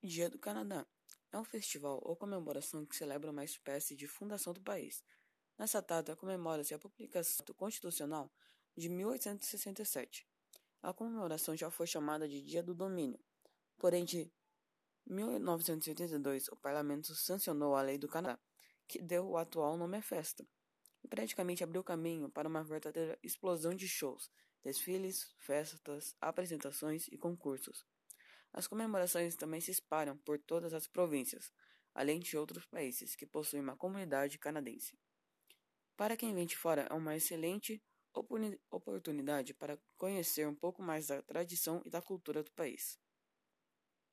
Dia do Canadá é um festival ou comemoração que celebra uma espécie de fundação do país. Nessa data comemora-se a publicação constitucional de 1867. A comemoração já foi chamada de Dia do Domínio, porém de 1982 o parlamento sancionou a Lei do Canadá, que deu o atual nome à festa, e praticamente abriu caminho para uma verdadeira explosão de shows, desfiles, festas, apresentações e concursos. As comemorações também se espalham por todas as províncias, além de outros países que possuem uma comunidade canadense. Para quem vem de fora, é uma excelente oportunidade para conhecer um pouco mais da tradição e da cultura do país.